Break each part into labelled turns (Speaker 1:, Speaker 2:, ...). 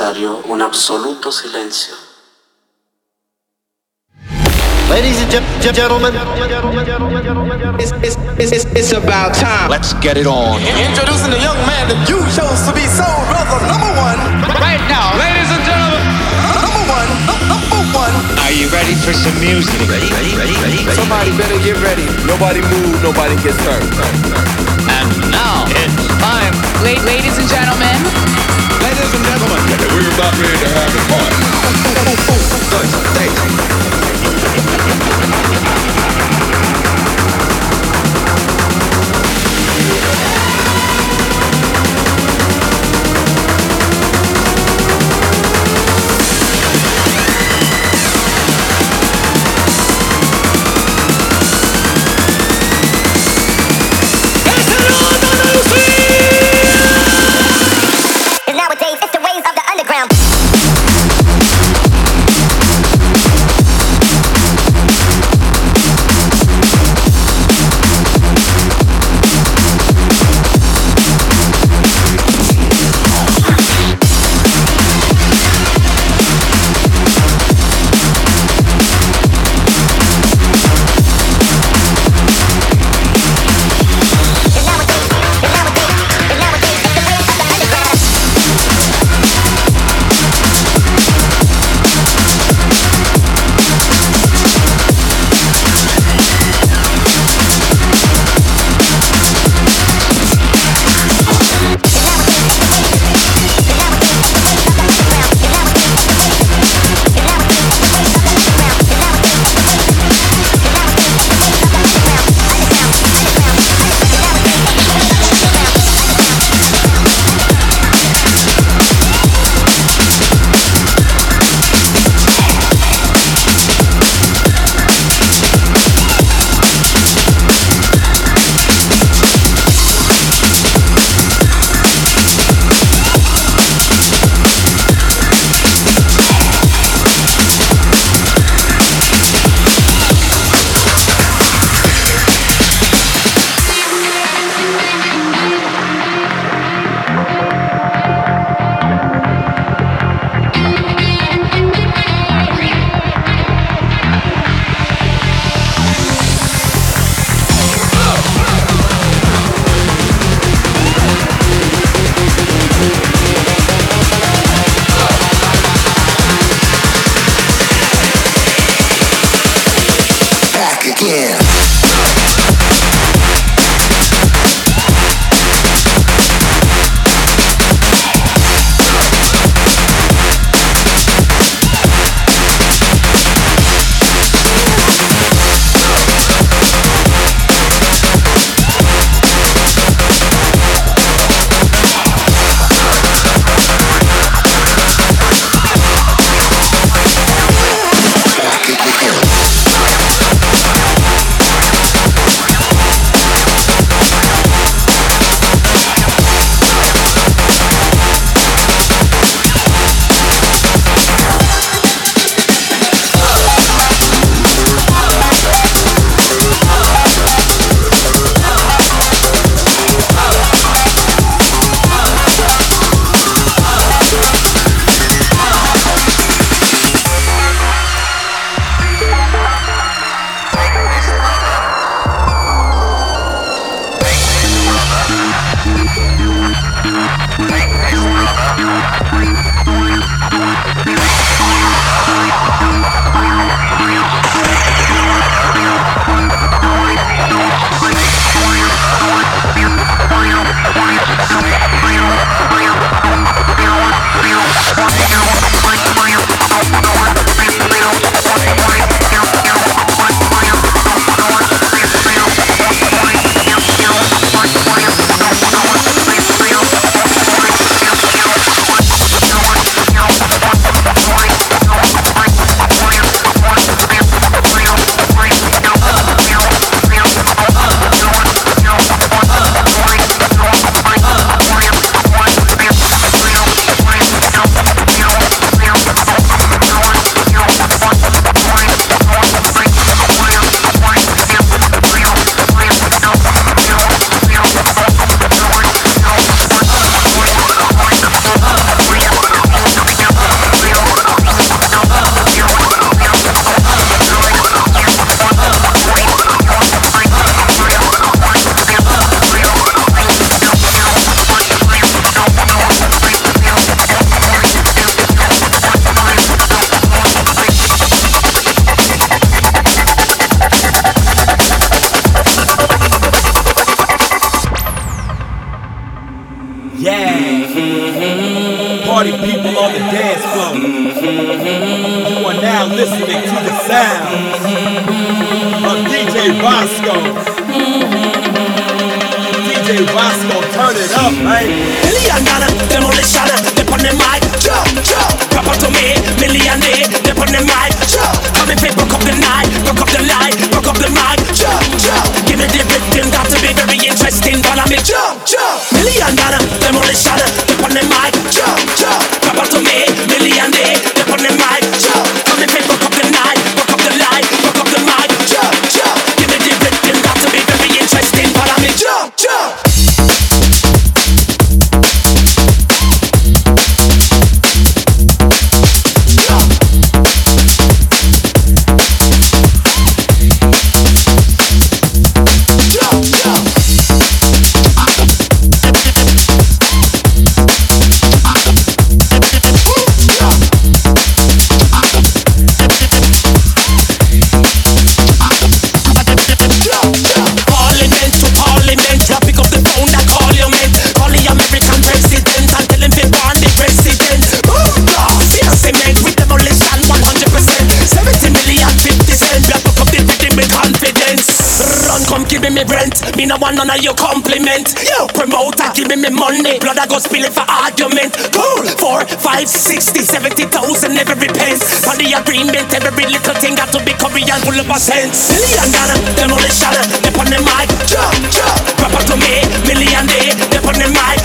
Speaker 1: que es necesario un absoluto silencio.
Speaker 2: Ladies and gen- gentlemen, it's, it's, it's, it's about time.
Speaker 3: Let's get it on.
Speaker 4: Introducing the young man that you chose to be soul brother number one.
Speaker 5: Right now, ladies and gentlemen.
Speaker 4: Number one. Number one.
Speaker 5: Are you ready for some music?
Speaker 3: Ready, ready, ready, ready, ready.
Speaker 4: Somebody better get ready. Nobody move, nobody gets hurt.
Speaker 5: And now it's time.
Speaker 6: La- ladies and gentlemen.
Speaker 5: Ladies and gentlemen.
Speaker 3: We're about ready to have a party.
Speaker 7: spill it for argument. Cool, four, five, sixty, seventy thousand, never repents. For the agreement, every little thing got to be Korean, full of a sense. Million dollar, demolition, dip on the mic, jump, jump, proper to me, million day, dip on the mic.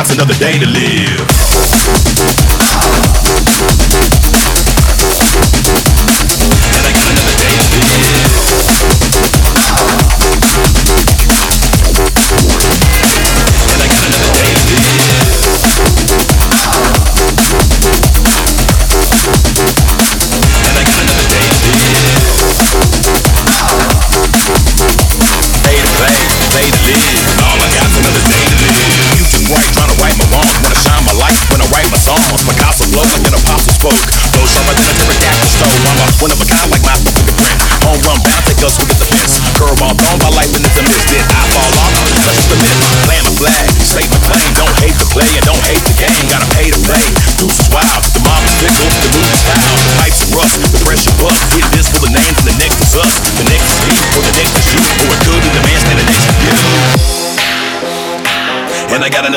Speaker 8: All another day to live.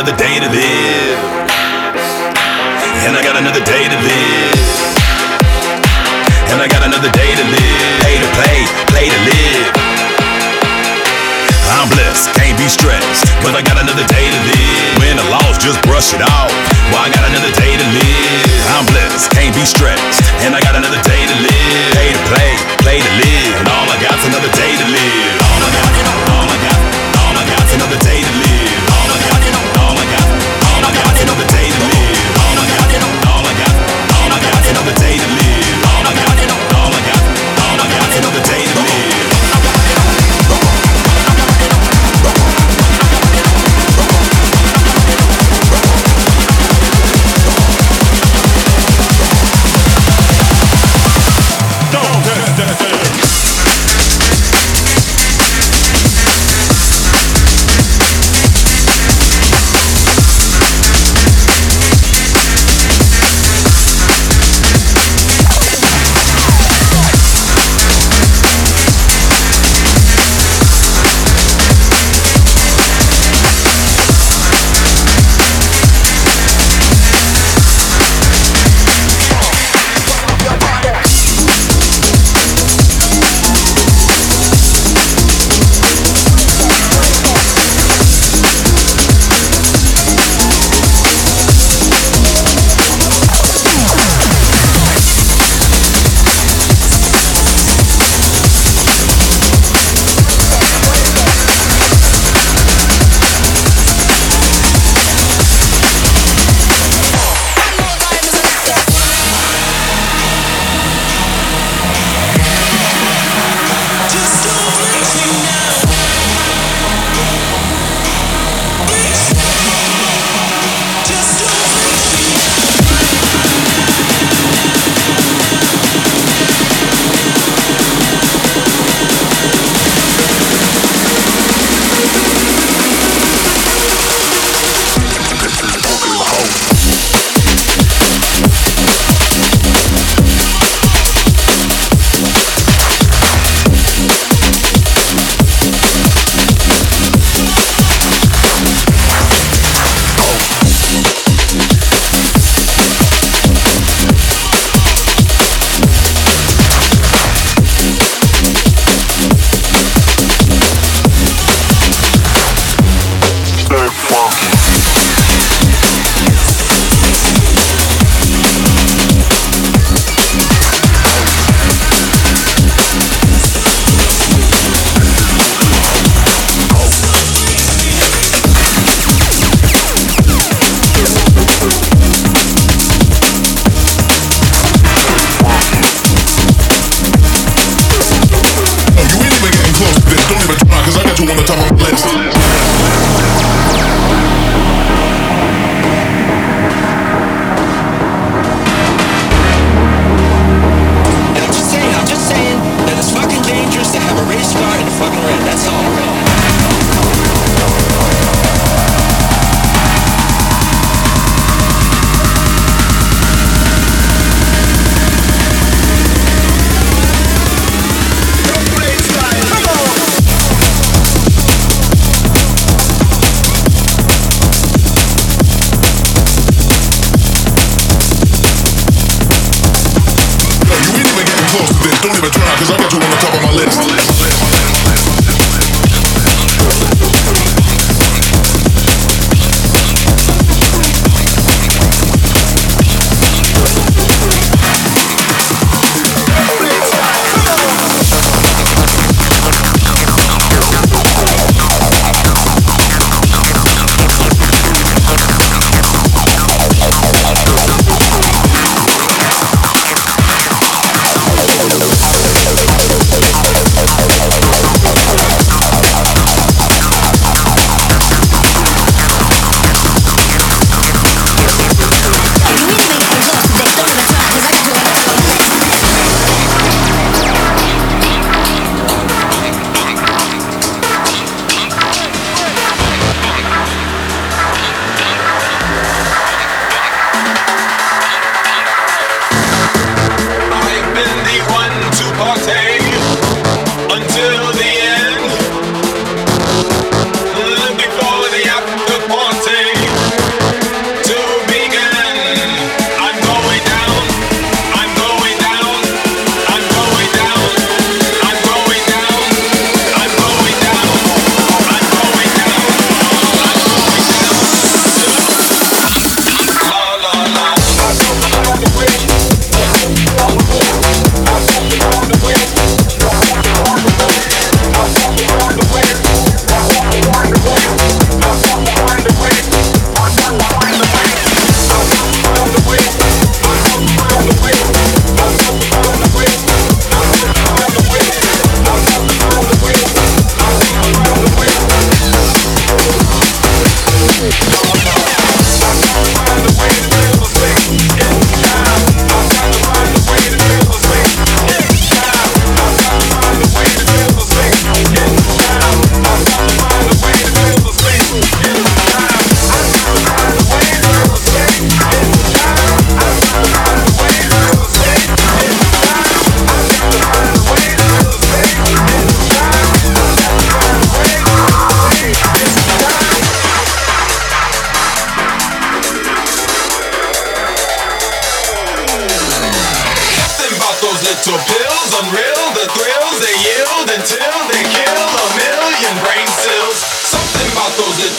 Speaker 8: Another day to live.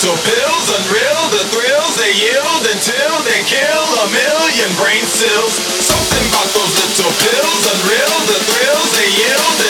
Speaker 9: So pills unreal the thrills they yield until they kill a million brain cells. Something about those little pills unreal the thrills they yield.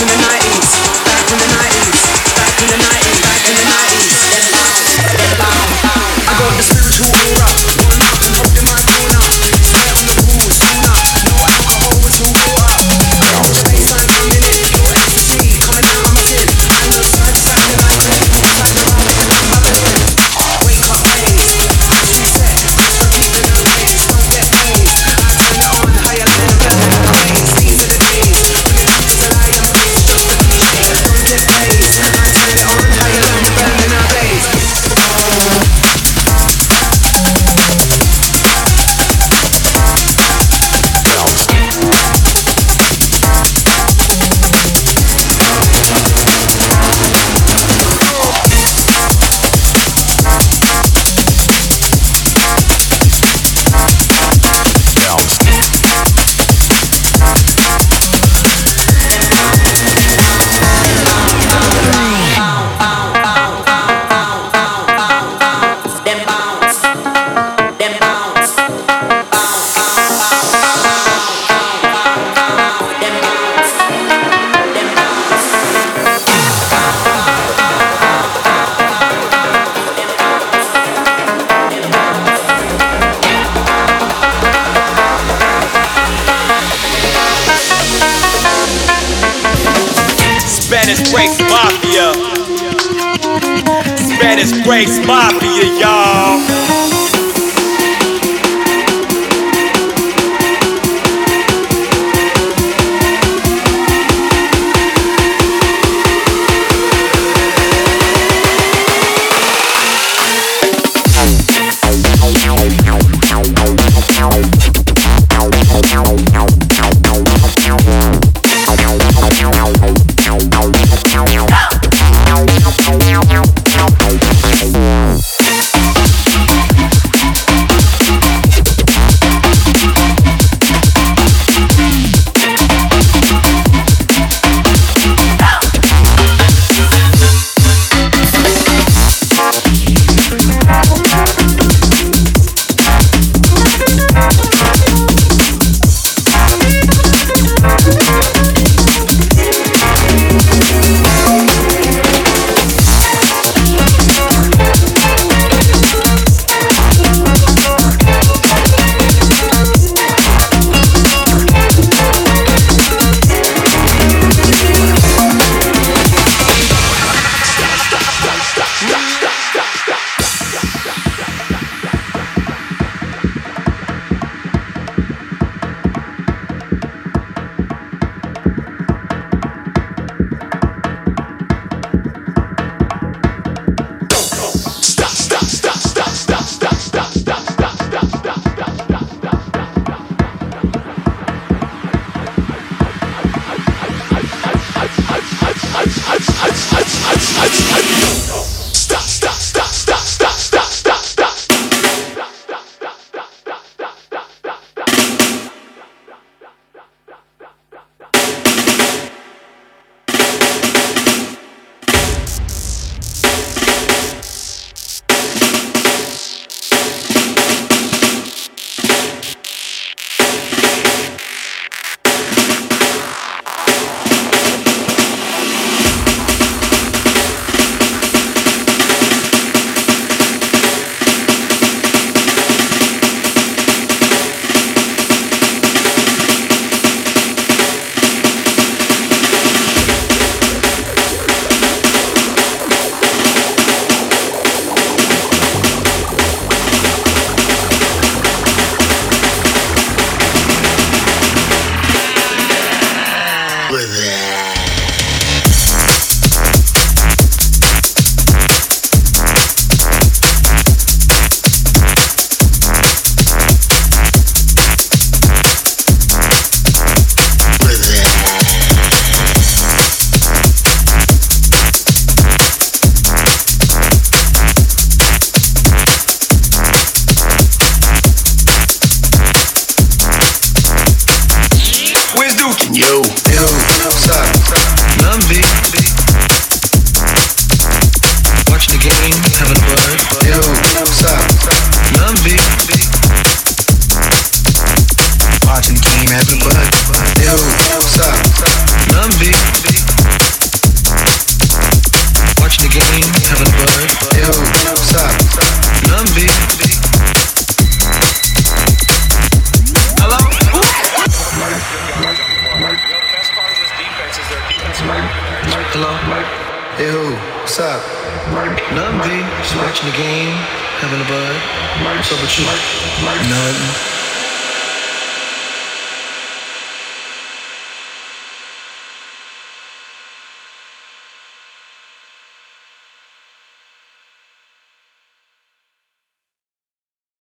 Speaker 10: In the 90s,